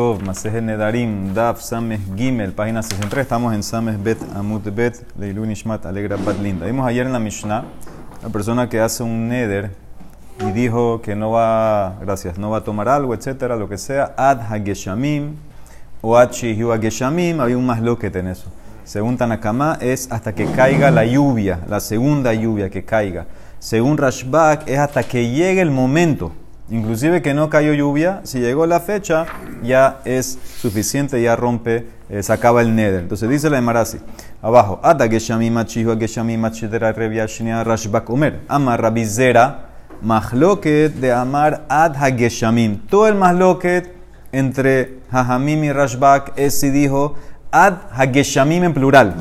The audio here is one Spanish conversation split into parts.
Tov, Maseje Nedarim, Daf, Sames Gimel, página 63. Estamos en Sames Bet Amut Bet, Leilu Nishmat, Alegra Bat Linda. Vimos ayer en la Mishnah, la persona que hace un neder y dijo que no va, gracias, no va a tomar algo, etcétera, lo que sea, Ad Hageshamim o Ad Shihu Hageshamim, había un más loquet en eso. Según Tanakama, es hasta que caiga la lluvia, la segunda lluvia que caiga. Según Rashbak, es hasta que llegue el momento. Inclusive que no cayó lluvia, si llegó la fecha, ya es suficiente, ya rompe, eh, se acaba el neder. Entonces dice la Emarasi, abajo, Ata Geshami Machihu Geshami Machidera Reviashnia Rashbak Omer, Ama Rabizera, Mahloket de Amar Ad Hageshamim. Todo el Mahloket entre Hajamim y Rashbak es si dijo Ad Hageshamim en plural.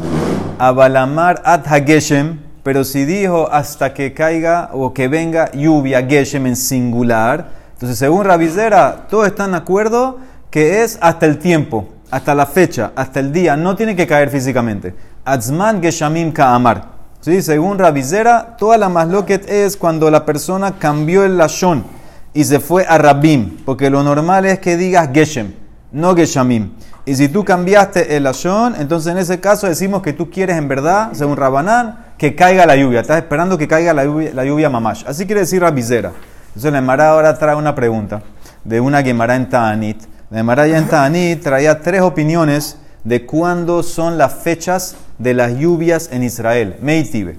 Abalamar Ad Hageshem pero si dijo hasta que caiga o que venga lluvia, Geshem en singular, entonces según Rabizera, todos están de acuerdo que es hasta el tiempo, hasta la fecha, hasta el día, no tiene que caer físicamente. Atzman Geshamim Ka'amar. ¿Sí? Según Rabizera, toda la masloquet es cuando la persona cambió el lashon y se fue a Rabim, porque lo normal es que digas Geshem, no Geshamim. Y si tú cambiaste el lashon, entonces en ese caso decimos que tú quieres en verdad, según Rabanán, que caiga la lluvia. Estás esperando que caiga la lluvia, la lluvia mamash. Así quiere decir Rabizera. Entonces la Emara ahora trae una pregunta de una Gemara en Ta'anit. La Emara ya en Ta'anit traía tres opiniones de cuándo son las fechas de las lluvias en Israel. Meitibe.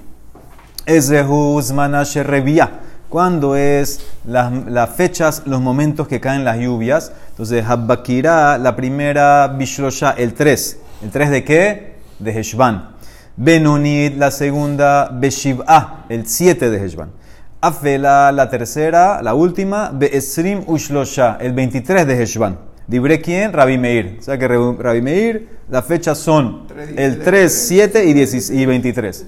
¿Cuándo es las, fechas, los momentos que caen las lluvias? Entonces, Habbakira, la primera Bishlosha, el 3. ¿El 3 de qué? De Heshvan. Benunit, la segunda, Beshiv'a, el 7 de Heshvan. Afela, la tercera, la última, Beesrim Ushlosha, el 23 de Heshvan. Dibre quién? Rabbi Meir. O sea que Rabbi Meir, las fechas son el 3, 7 y, 23.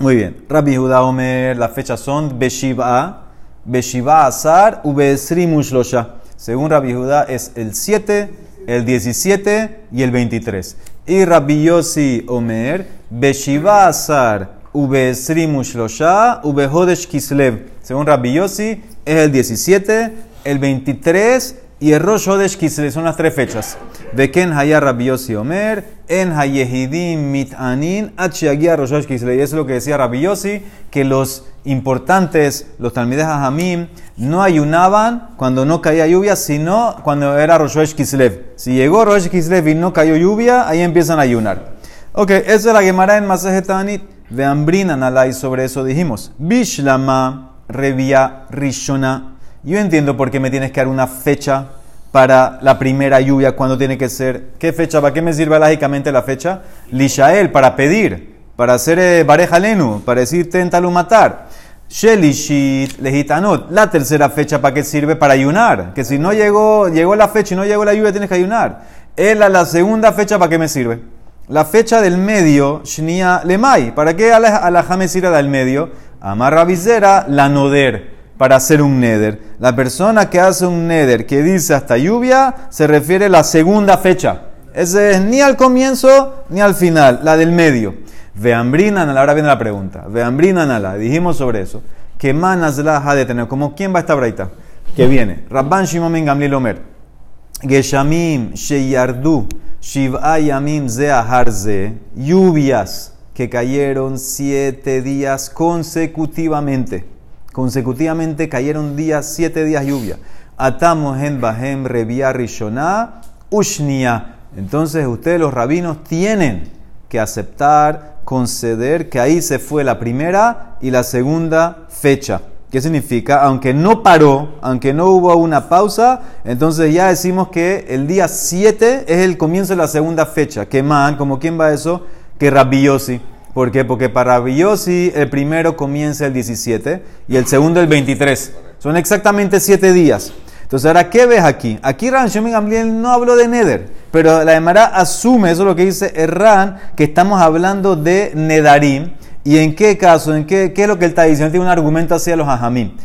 Muy bien. Rabbi Judá Omer, las fechas son Beshiv'a, Beshiv'a Azar, Beesrim Ushlosha. Según Rabbi Judá es el 7, el 17 y el 23. Y Rabbi Yossi Omer, Beshiva Azar, Ubesrimu Shlosha, Ubehodesh Kislev. Según Rabbi Yossi, es el 17, el 23 y el Rosh Hodesh Kislev. Son las tres fechas. De Ken Hayar Rabbi Yossi Omer, En Hayehidim Mitanin, Achiagia Rosh Hodesh Kislev. Y eso es lo que decía Rabbi Yossi, que los importantes, los Talmides Hamim, no ayunaban cuando no caía lluvia, sino cuando era Rosh Kislev. Si llegó Rosh Kislev y no cayó lluvia, ahí empiezan a ayunar. Ok, esa es la Gemara en Masejetanit. De Ambrina Nalai, sobre eso dijimos. Bishlama Revia Rishona. Yo entiendo por qué me tienes que dar una fecha para la primera lluvia, cuando tiene que ser. ¿Qué fecha? ¿Para qué me sirve lógicamente la fecha? Lishael, para pedir, para hacer eh, Barejalenu, para decir matar. Shelishit, legitanot. La tercera fecha, ¿para qué sirve? Para ayunar. Que si no llegó, llegó la fecha y no llegó la lluvia, tienes que ayunar. Es la, la segunda fecha, ¿para qué me sirve? La fecha del medio, Shnia Lemay. ¿Para qué alajá me sirve del medio? Amarra visera, la noder, para hacer un neder. La persona que hace un neder que dice hasta lluvia, se refiere a la segunda fecha. Ese es ni al comienzo ni al final, la del medio. Veambrinan, ahora viene la pregunta. Veambrinan ala, dijimos sobre eso. Que manas la ha de tener, como quién va a esta braita. Que viene. Rabban Shimon Ben Gamliel Omer. Geshamim Sheyardu Shiv'a Yamim Zeaharze. Lluvias que cayeron siete días consecutivamente. Consecutivamente cayeron días, siete días lluvia. Atamos en Bahem Revia Rishona Ushnia. Entonces ustedes los rabinos tienen que aceptar conceder que ahí se fue la primera y la segunda fecha. ¿Qué significa? Aunque no paró, aunque no hubo una pausa, entonces ya decimos que el día 7 es el comienzo de la segunda fecha. ¿Qué man? ¿Como quién va eso? Que Rabiosi. ¿Por qué? Porque para Rabiosi el primero comienza el 17 y el segundo el 23. Son exactamente 7 días. Entonces, ahora, ¿qué ves aquí? Aquí Ran Gamliel no habló de Neder, pero la Emara asume, eso es lo que dice Erran, que estamos hablando de Nedarim. ¿Y en qué caso? ¿En qué, es lo que él está diciendo? Tiene un argumento hacia los Ajamim.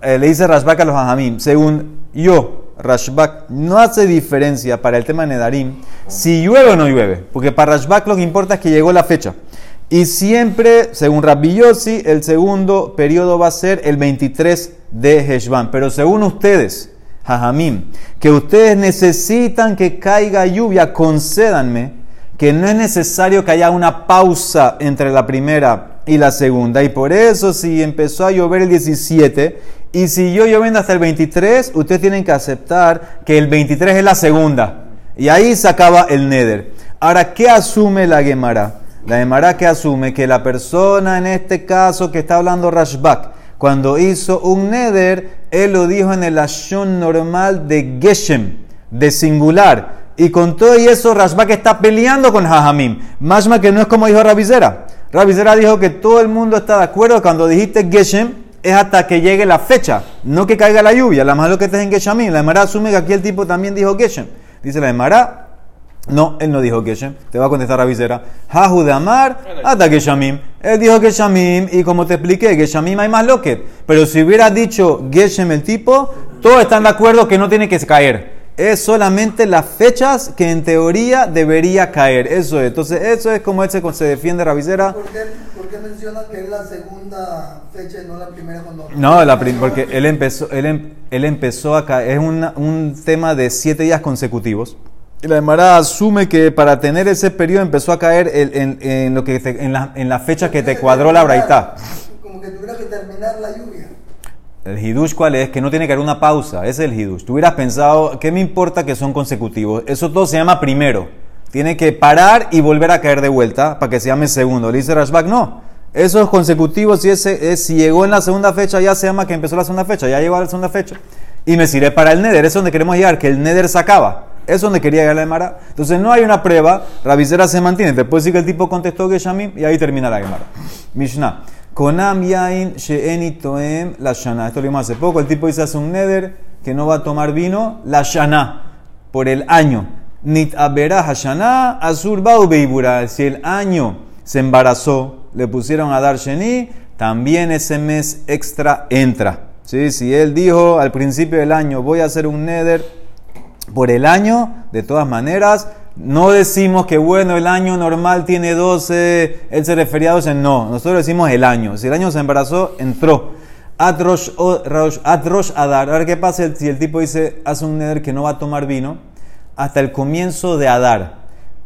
Eh, le dice Rashbak a los Ajamim. Según yo, Rashbak no hace diferencia para el tema de Nedarim si llueve o no llueve. Porque para Rashbak lo que importa es que llegó la fecha. Y siempre, según Rabbi Yossi, el segundo periodo va a ser el 23 de Heshvan. Pero según ustedes, Jajamim, que ustedes necesitan que caiga lluvia, concédanme que no es necesario que haya una pausa entre la primera y la segunda. Y por eso si empezó a llover el 17 y siguió lloviendo hasta el 23, ustedes tienen que aceptar que el 23 es la segunda. Y ahí se acaba el neder. Ahora, ¿qué asume la Gemara? La Gemara que asume que la persona en este caso que está hablando Rashbak, cuando hizo un neder, él lo dijo en el ashon normal de Geshem, de singular. Y con todo y eso, Rashbak está peleando con Jajamim. Más que no es como dijo Rabizera. Rabizera dijo que todo el mundo está de acuerdo cuando dijiste Geshem es hasta que llegue la fecha, no que caiga la lluvia. La más lo que estés en Geshamim. La Emara asume que aquí el tipo también dijo Geshem. Dice la Emara, no, él no dijo Geshem. Te va a contestar Rabizera. Hahu de Amar, hasta Geshamim. Él dijo Geshamim y como te expliqué, Geshamim hay más loquet. Pero si hubiera dicho Geshem el tipo, todos están de acuerdo que no tiene que caer. Es solamente las fechas que en teoría debería caer. Eso es. Entonces, eso es como él se, se defiende Rabizera. ¿Por qué, ¿Por qué menciona que es la segunda fecha y no la primera cuando... No, la prim- porque él empezó, él, em- él empezó acá, es una- un tema de siete días consecutivos. Y la Emara asume que para tener ese periodo empezó a caer el- en, en lo que te- en, la, en la fecha que te cuadró la braita. Como que tuviera que terminar la lluvia. El hidush cuál es? Que no tiene que haber una pausa. Ese es el hidush. Tú hubieras pensado, ¿qué me importa que son consecutivos? Eso todo se llama primero. Tiene que parar y volver a caer de vuelta para que se llame segundo. Le dice Rashbak, no. Eso es consecutivo. Si, ese, es- si llegó en la segunda fecha, ya se llama que empezó la segunda fecha. Ya llegó a la segunda fecha. Y me sirve para el Neder. Es donde queremos llegar, que el Neder se acaba. Es donde quería llegar la Gemara. Entonces no hay una prueba. La visera se mantiene. Te puede decir que el tipo contestó Geshamim y ahí termina la Gemara. Mishnah. Konam yain she'eni toem la shana. Esto lo vimos hace poco. El tipo dice hace un neder que no va a tomar vino la shana por el año. Nit abera hashana azur beibura. Si el año se embarazó, le pusieron a dar sheni, también ese mes extra entra. ¿Sí? Si él dijo al principio del año voy a hacer un neder por el año, de todas maneras, no decimos que bueno, el año normal tiene 12, él se refería a 12, no, nosotros decimos el año. Si el año se embarazó, entró. Atrosh, atrosh adar. A qué pasa si el tipo dice, hace un neder que no va a tomar vino hasta el comienzo de adar.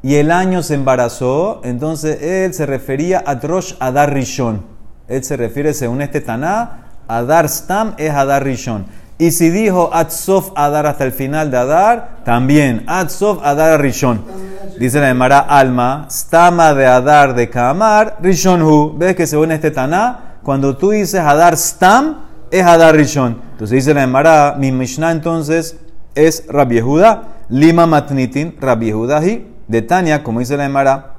Y el año se embarazó, entonces él se refería a Atrosh adar rishon. Él se refiere, según este Taná, adar stam es adar rishon. Y si dijo Atsof Adar hasta el final de Adar, también Atsof Adar Rishon. Dice la Emara Alma, Stama de Adar de Kamar, Rishon Hu. ¿Ves que según este Taná, cuando tú dices Adar Stam, es Adar Rishon. Entonces dice la Emara, mi Mishnah entonces es Rabbi Yehuda, Lima Matnitin, Rabbi Yehuda hi, de Tania, como dice la Emara,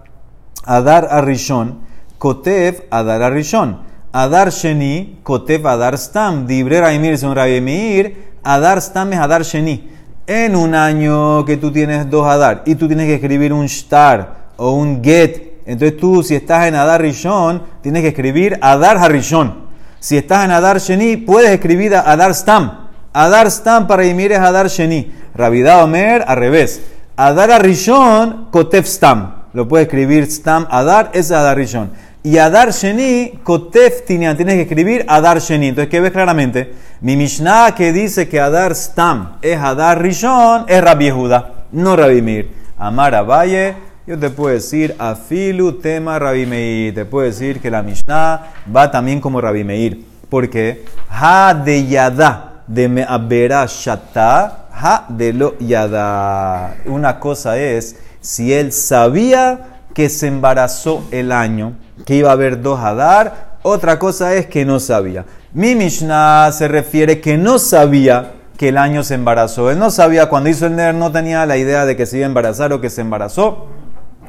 Adar Arishon, Kotev Adar Arishon. Adar Sheni, Kotev Adar Stam. Dibre Raimir son Rabbi Meir, Adar Stam es Adar Sheni. En un año que tú tienes dos Adar y tú tienes que escribir un Shtar o un Get, entonces tú si estás en Adar Rishon, tienes que escribir Adar Harishon. Si estás en Adar Sheni, puedes escribir Adar Stam. Adar Stam para Ymir es Adar Sheni. Rabida Omer, al revés. Adar Arishon, Kotef Stam. Lo puedes escribir Stam Adar, es Adar Rishon. Y Adar Sheni, Kotef Tinian. Tienes que escribir Adar Sheni. Entonces, ¿qué ves claramente? Mi Mishnah que dice que Adar Stam es Adar Rishon, es Rabbi Yehuda, no Rabbi Mir. Amar Valle, yo te puedo decir Afilu tema Rabbi Meir. Te puedo decir que la Mishnah va también como Rabbi Meir. Porque Ha de Yada de Me'abera Shata, Ha de lo Yada. Una cosa es si él sabía que se embarazó el año, que iba a haber dos Hadar. Otra cosa es que no sabía. Mi Mishnah se refiere que no sabía que el año se embarazó. Él no sabía, cuando hizo el Ner, no tenía la idea de que se iba a embarazar o que se embarazó.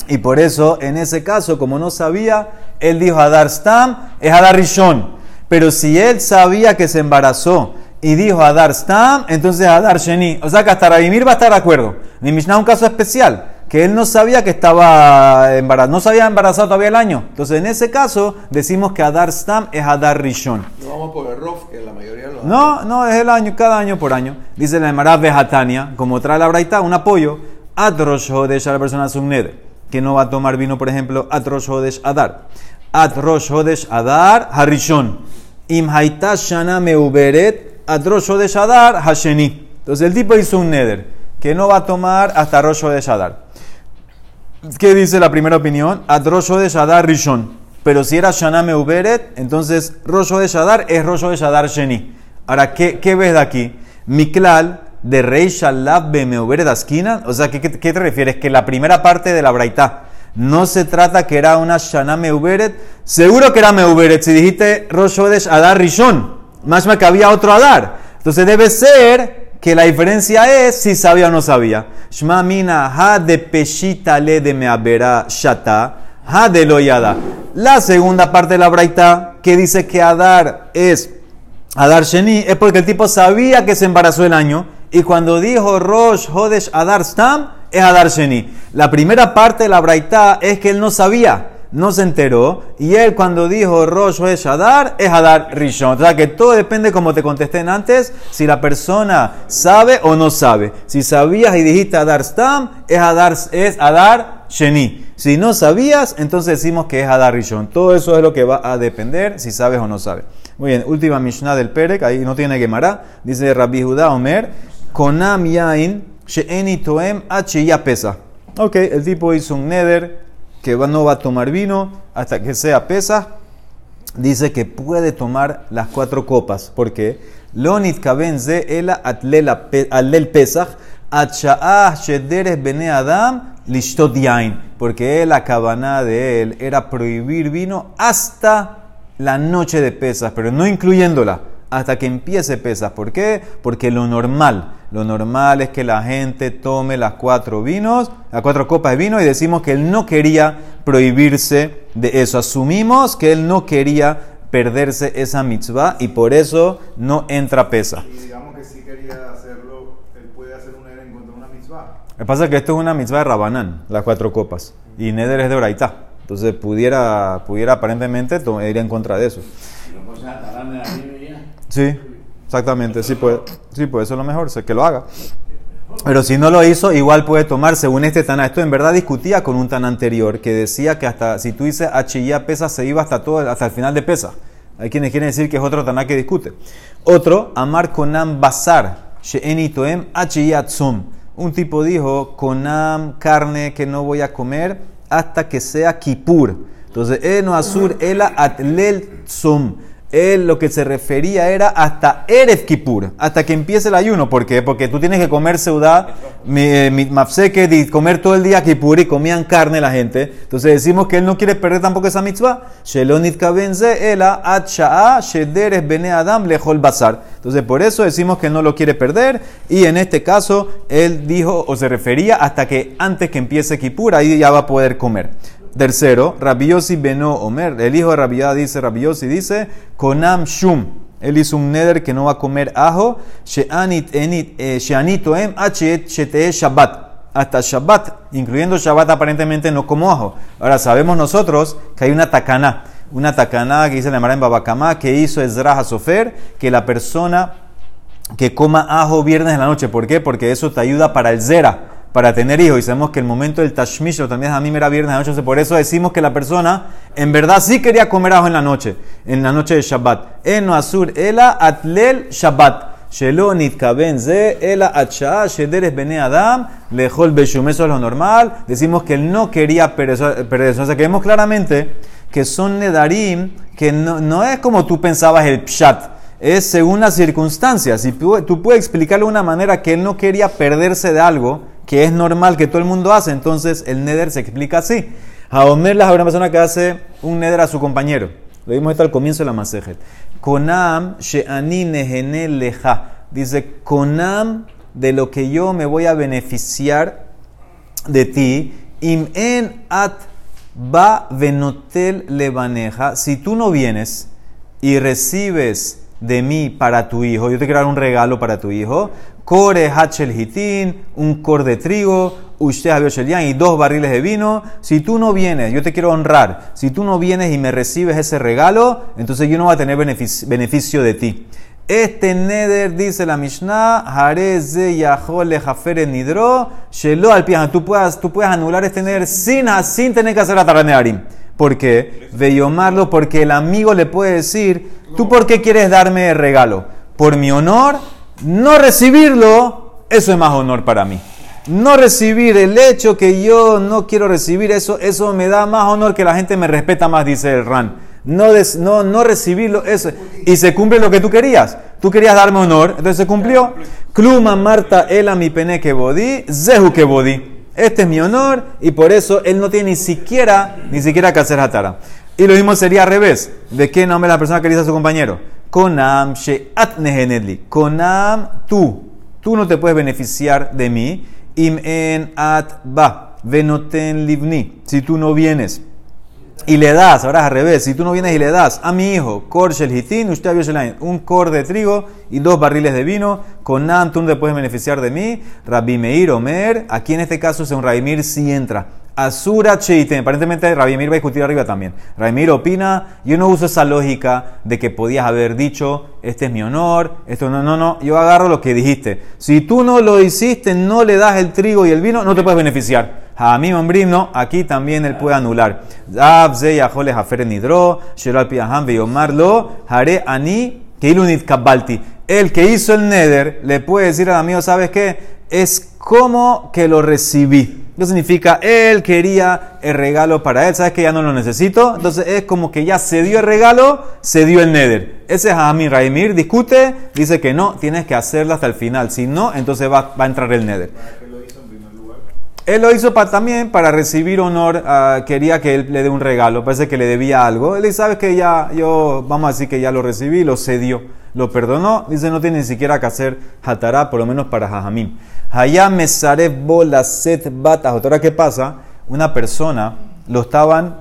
Y por eso, en ese caso, como no sabía, él dijo Hadar Stam, es Hadar Rishon. Pero si él sabía que se embarazó y dijo Hadar Stam, entonces Hadar Sheni. O sea que hasta Rabimir va a estar de acuerdo. Mi Mishnah es un caso especial, que él no sabía que estaba embarazado, no se había embarazado todavía el año. Entonces, en ese caso, decimos que Hadar Stam es Hadar Rishon. No vamos por el ROF, que la mayoría lo No, no, es el año, cada año por año. Dice la Emara Vejatania, como trae la Braita, un apoyo. Atrosh Hodesh a la persona Sumned, que no va a tomar vino, por ejemplo, Atrosh Hodesh Adar. Atrosh Hodesh Adar Harishon. Im Haita Shana Meuberet, Atrosh Hodesh Adar Hasheni. Entonces el tipo hizo un neder que no va a tomar hasta Rosh de Shadar. ¿Qué dice la primera opinión? Ad Rosh de Shadar Rishon. Pero si era Shana entonces Rosh de Shadar es Rosh de Shadar Sheni. Ahora, ¿qué, qué ves de aquí? Miklal de Rey Shalab Bemeuberet Askina. O sea, ¿qué, ¿qué, te refieres? Que la primera parte de la Braitá no se trata que era una Shana. Seguro que era Meuberet. Si dijiste Rosh de Shadar Rishon, más que había otro Adar. Entonces debe ser que la diferencia es si sabía o no sabía. Shma mina ha de peshita le de meabera shata, ha de loyada. La segunda parte de la braita que dice que Adar es Adar Sheni es porque el tipo sabía que se embarazó el año y cuando dijo Rosh Hodesh Adar Stam es Adar Sheni. La primera parte de la braita es que él no sabía no se enteró. Y él cuando dijo Rosh es Adar, es Adar Rishon. O sea que todo depende, como te contesté antes, si la persona sabe o no sabe. Si sabías y dijiste Adar Stam, es Adar, es Adar Sheni. Si no sabías, entonces decimos que es Adar Rishon. Todo eso es lo que va a depender si sabes o no sabes. Muy bien, última Mishnah del Perek, ahí no tiene Gemara. Dice Rabbi Judá Omer, Konam Yain, She'eni Toem, Achiya Pesa. Ok, el tipo hizo un neder que no va a tomar vino hasta que sea pesa, dice que puede tomar las cuatro copas. porque Lonit kabenze ela atlel pesach shederes bene adam lishtot yain. Porque la cabana de él era prohibir vino hasta la noche de pesas, pero no incluyéndola hasta que empiece pesas. ¿Por qué? Porque lo normal, lo normal es que la gente tome las cuatro vinos, las cuatro copas de vino y decimos que él no quería prohibirse de eso. Asumimos que él no quería perderse esa mitzvah y por eso no entra pesa. Y digamos que si quería hacerlo, él puede hacer un en contra de una mitzvah. Lo que pasa es que esto es una mitzvah de Rabanán, las cuatro copas, y Neder es de Oraitá. Entonces pudiera, pudiera aparentemente ir en contra de eso. Sí, exactamente, sí puede, sí puede, es lo mejor, sé que lo haga. Pero si no lo hizo, igual puede tomar, según este Tana. Esto en verdad discutía con un Tana anterior que decía que hasta si tú dices Achilla pesa, se iba hasta todo, hasta el final de pesa. Hay quienes quieren decir que es otro Tana que discute. Otro, Amar Konam Basar, She'eni Toem Tsum. Un tipo dijo, Konam carne que no voy a comer hasta que sea Kipur. Entonces, Eno Azur Ela Atlel Tsum él lo que se refería era hasta Erev Kippur, hasta que empiece el ayuno. ¿Por qué? Porque tú tienes que comer seudá, mi mafseke, comer todo el día Kippur y comían carne la gente. Entonces decimos que él no quiere perder tampoco esa mitzvah. Shelonit kabenze ela at shederes bene adam lejol basar. Entonces por eso decimos que no lo quiere perder y en este caso él dijo o se refería hasta que antes que empiece Kippur ahí ya va a poder comer. Tercero, Rabiosi Beno Omer, el hijo de Rabiá dice, Rabiosi dice, Konam Shum. Él hizo un neder que no va a comer ajo, Sheanit Enit, eh, Em, Shete Shabbat. Hasta Shabbat, incluyendo Shabbat aparentemente no como ajo. Ahora sabemos nosotros que hay una takana, una takana que dice la Mara en Babacamá, que hizo Ezra Sofer, que la persona que coma ajo viernes en la noche. ¿Por qué? Porque eso te ayuda para el zera para tener hijos. Y sabemos que el momento del tashmish también a mí me era viernes la noche. Por eso decimos que la persona en verdad sí quería comer ajo en la noche, en la noche de Shabbat. Eno asur ela atlel Shabbat. Shelo nitkaben ze ela acha shederes bene adam lejol beshum. Eso es lo normal. Decimos que él no quería perder eso. O sea, que claramente que son nedarim que no, no es como tú pensabas el pshat es según las circunstancias. Si tú, tú, puedes explicarle de una manera que él no quería perderse de algo, que es normal que todo el mundo hace, entonces el neder se explica así. Haomer es una persona que hace un neder a su compañero. Lo vimos esto al comienzo de la masejet. Konam she'ani nehene leja. Dice, Konam de lo que yo me voy a beneficiar de ti. Im en at ba venotel levaneja. Si tú no vienes y recibes de mí para tu hijo, yo te quiero dar un regalo para tu hijo, core hachel hitin, un cor de trigo, usted y dos barriles de vino. Si tú no vienes, yo te quiero honrar. Si tú no vienes y me recibes ese regalo, entonces yo no voy a tener beneficio, de ti. Este neder, dice la Mishnah, hareze yahole jafer nidro, shelo al Tú puedes, tú puedes anular este neder sin, sin tener que hacer la taranearim. ¿Por qué? llamarlo porque el amigo le puede decir, ¿tú por qué quieres darme el regalo? ¿Por mi honor No recibirlo, eso es más honor para mí. No recibir el hecho que yo no quiero recibir eso, eso me da más honor que la gente me respeta más, dice el Ran. No, des- no, no recibirlo, eso. Y se cumple lo que tú querías. Tú querías darme honor, entonces se cumplió. Kluma Marta Ela mi pene que bodí, Zehu que bodí. Este es mi honor y por eso él no tiene ni siquiera, ni siquiera que hacer hatara. Y lo mismo sería al revés. ¿De qué nombre la persona que dice a su compañero? Konam she'at nehenedli. Konam tú. Tú no te puedes beneficiar de mí. Im en at ba. Venoten livni. Si tú no vienes y le das, ahora es al revés, si tú no vienes y le das a mi hijo, Korshel Hitin, usted un cor de trigo y dos barriles de vino, con Nam tú te puedes beneficiar de mí, Rabbi Meir Omer, aquí en este caso es un Rabbi Meir sí entra. Asura Cheiten, aparentemente Rabbi Meir va a discutir arriba también. Rabbi Meir opina, yo no uso esa lógica de que podías haber dicho, este es mi honor, esto no, no, no, yo agarro lo que dijiste. Si tú no lo hiciste, no le das el trigo y el vino, no te puedes beneficiar. A mí, hombrim, no, aquí también él puede anular. Ani, kabalti. El que hizo el neder le puede decir al amigo, ¿sabes qué? Es como que lo recibí. ¿Qué significa? Él quería el regalo para él, ¿sabes que ya no lo necesito? Entonces es como que ya se dio el regalo, se dio el neder. Ese es Hamir Raimir, discute, dice que no, tienes que hacerlo hasta el final. Si no, entonces va, va a entrar el neder. ¿Para qué lo hizo en primer lugar? Él lo hizo pa- también para recibir honor, ah, quería que él le dé un regalo, parece que le debía algo. Él dice, sabes que ya, yo, vamos a decir que ya lo recibí, lo cedió, lo perdonó. Dice, no tiene ni siquiera que hacer hatará, por lo menos para Jajamín. Hayam mesaref bolaset batas. Ahora, ¿qué pasa? Una persona lo estaban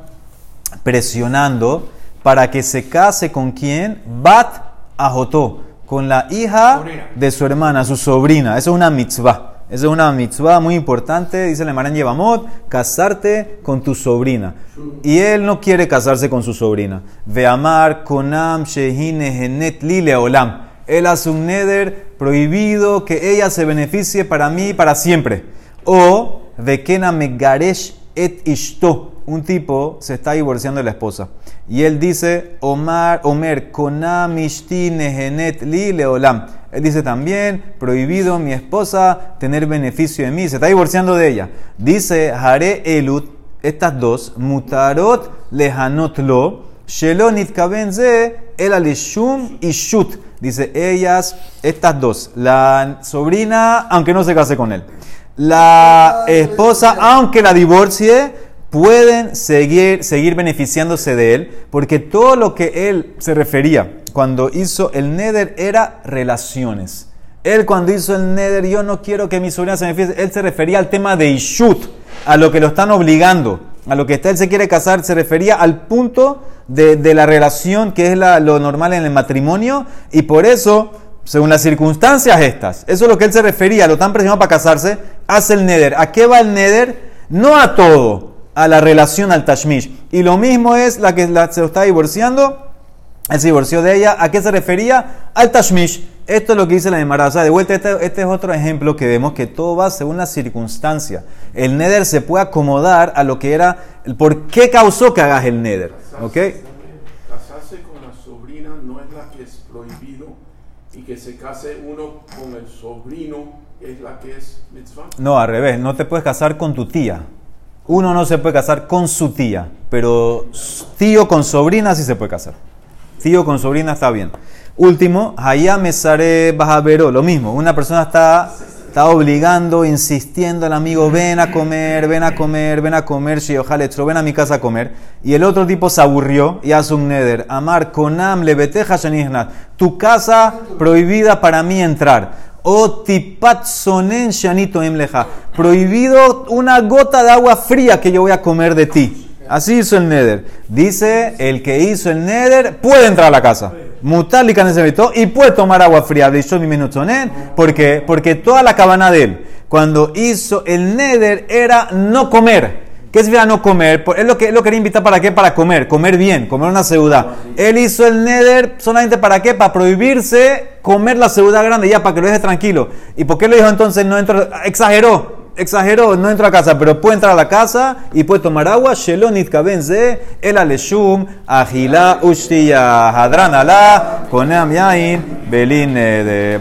presionando para que se case con quién? Bat Ajotó, con la hija de su hermana, su sobrina. Eso es una mitzvah. Es una mitzvah muy importante, dice el Maran Yevamot, casarte con tu sobrina. Y él no quiere casarse con su sobrina. Veamar konam shehine genet lile olam. Él hace un neder prohibido que ella se beneficie para mí para siempre. O vekena megaresh et ishto. Un tipo se está divorciando de la esposa. Y él dice, Omar, Omer, konam nehenet li leolam. Él dice también, prohibido mi esposa tener beneficio de mí. Se está divorciando de ella. Dice, Hare elut, estas dos, mutarot lehanot lo, shelonit kabenze, el alishum y shut. Dice, ellas, estas dos, la sobrina, aunque no se case con él. La esposa, aunque la divorcie, pueden seguir, seguir beneficiándose de él, porque todo lo que él se refería cuando hizo el neder era relaciones. Él cuando hizo el neder, yo no quiero que mi sobrina se beneficie, él se refería al tema de Ishut, a lo que lo están obligando, a lo que él se quiere casar, se refería al punto de, de la relación que es la- lo normal en el matrimonio, y por eso, según las circunstancias estas, eso es lo que él se refería, lo están presionando para casarse, hace el neder. ¿A qué va el neder? No a todo, a la relación al tashmish. Y lo mismo es la que se está divorciando, él se divorció de ella. ¿A qué se refería? Al tashmish. Esto es lo que dice la Gemara. De vuelta, este, este es otro ejemplo que vemos que todo va según la circunstancia. El neder se puede acomodar a lo que era, el por qué causó que hagas el neder. ¿Ok? Casarse con la sobrina no es la que es prohibido y que se case uno con el sobrino es la que es mitzvah. No, al revés. No te puedes casar con tu tía. Uno no se puede casar con su tía, pero tío con sobrina sí se puede casar. Tío con sobrina está bien. Último, Hayame Sare Bajavero, lo mismo. Una persona está, está obligando, insistiendo al amigo, ven a comer, ven a comer, ven a comer, ojalá ven a mi casa a comer. Y el otro tipo se aburrió y hace un neder. Amar konam lebeteja shanihna. Tu casa prohibida para mí entrar. O tipat shanito emleja. Prohibido una gota de agua fría que yo voy a comer de ti. Así hizo el neder. Dice, el que hizo el neder puede entrar a la casa. Mutálica necesitó y puede tomar agua fría. ¿Por qué? Porque toda la cabana de él, cuando hizo el neder, era no comer. ¿Qué significa no comer? Él lo, que, él lo quería invitar para qué? Para comer, comer bien, comer una ciudad. Él hizo el neder solamente para qué? Para prohibirse comer la ciudad grande, ya para que lo deje tranquilo. ¿Y por qué le dijo entonces no entro? Exageró, exageró, no entra a casa, pero puede entrar a la casa y puede tomar agua. Shelonit kabenze, el aleshum, agila ushtiya, hadran konam yain, belin eh, de...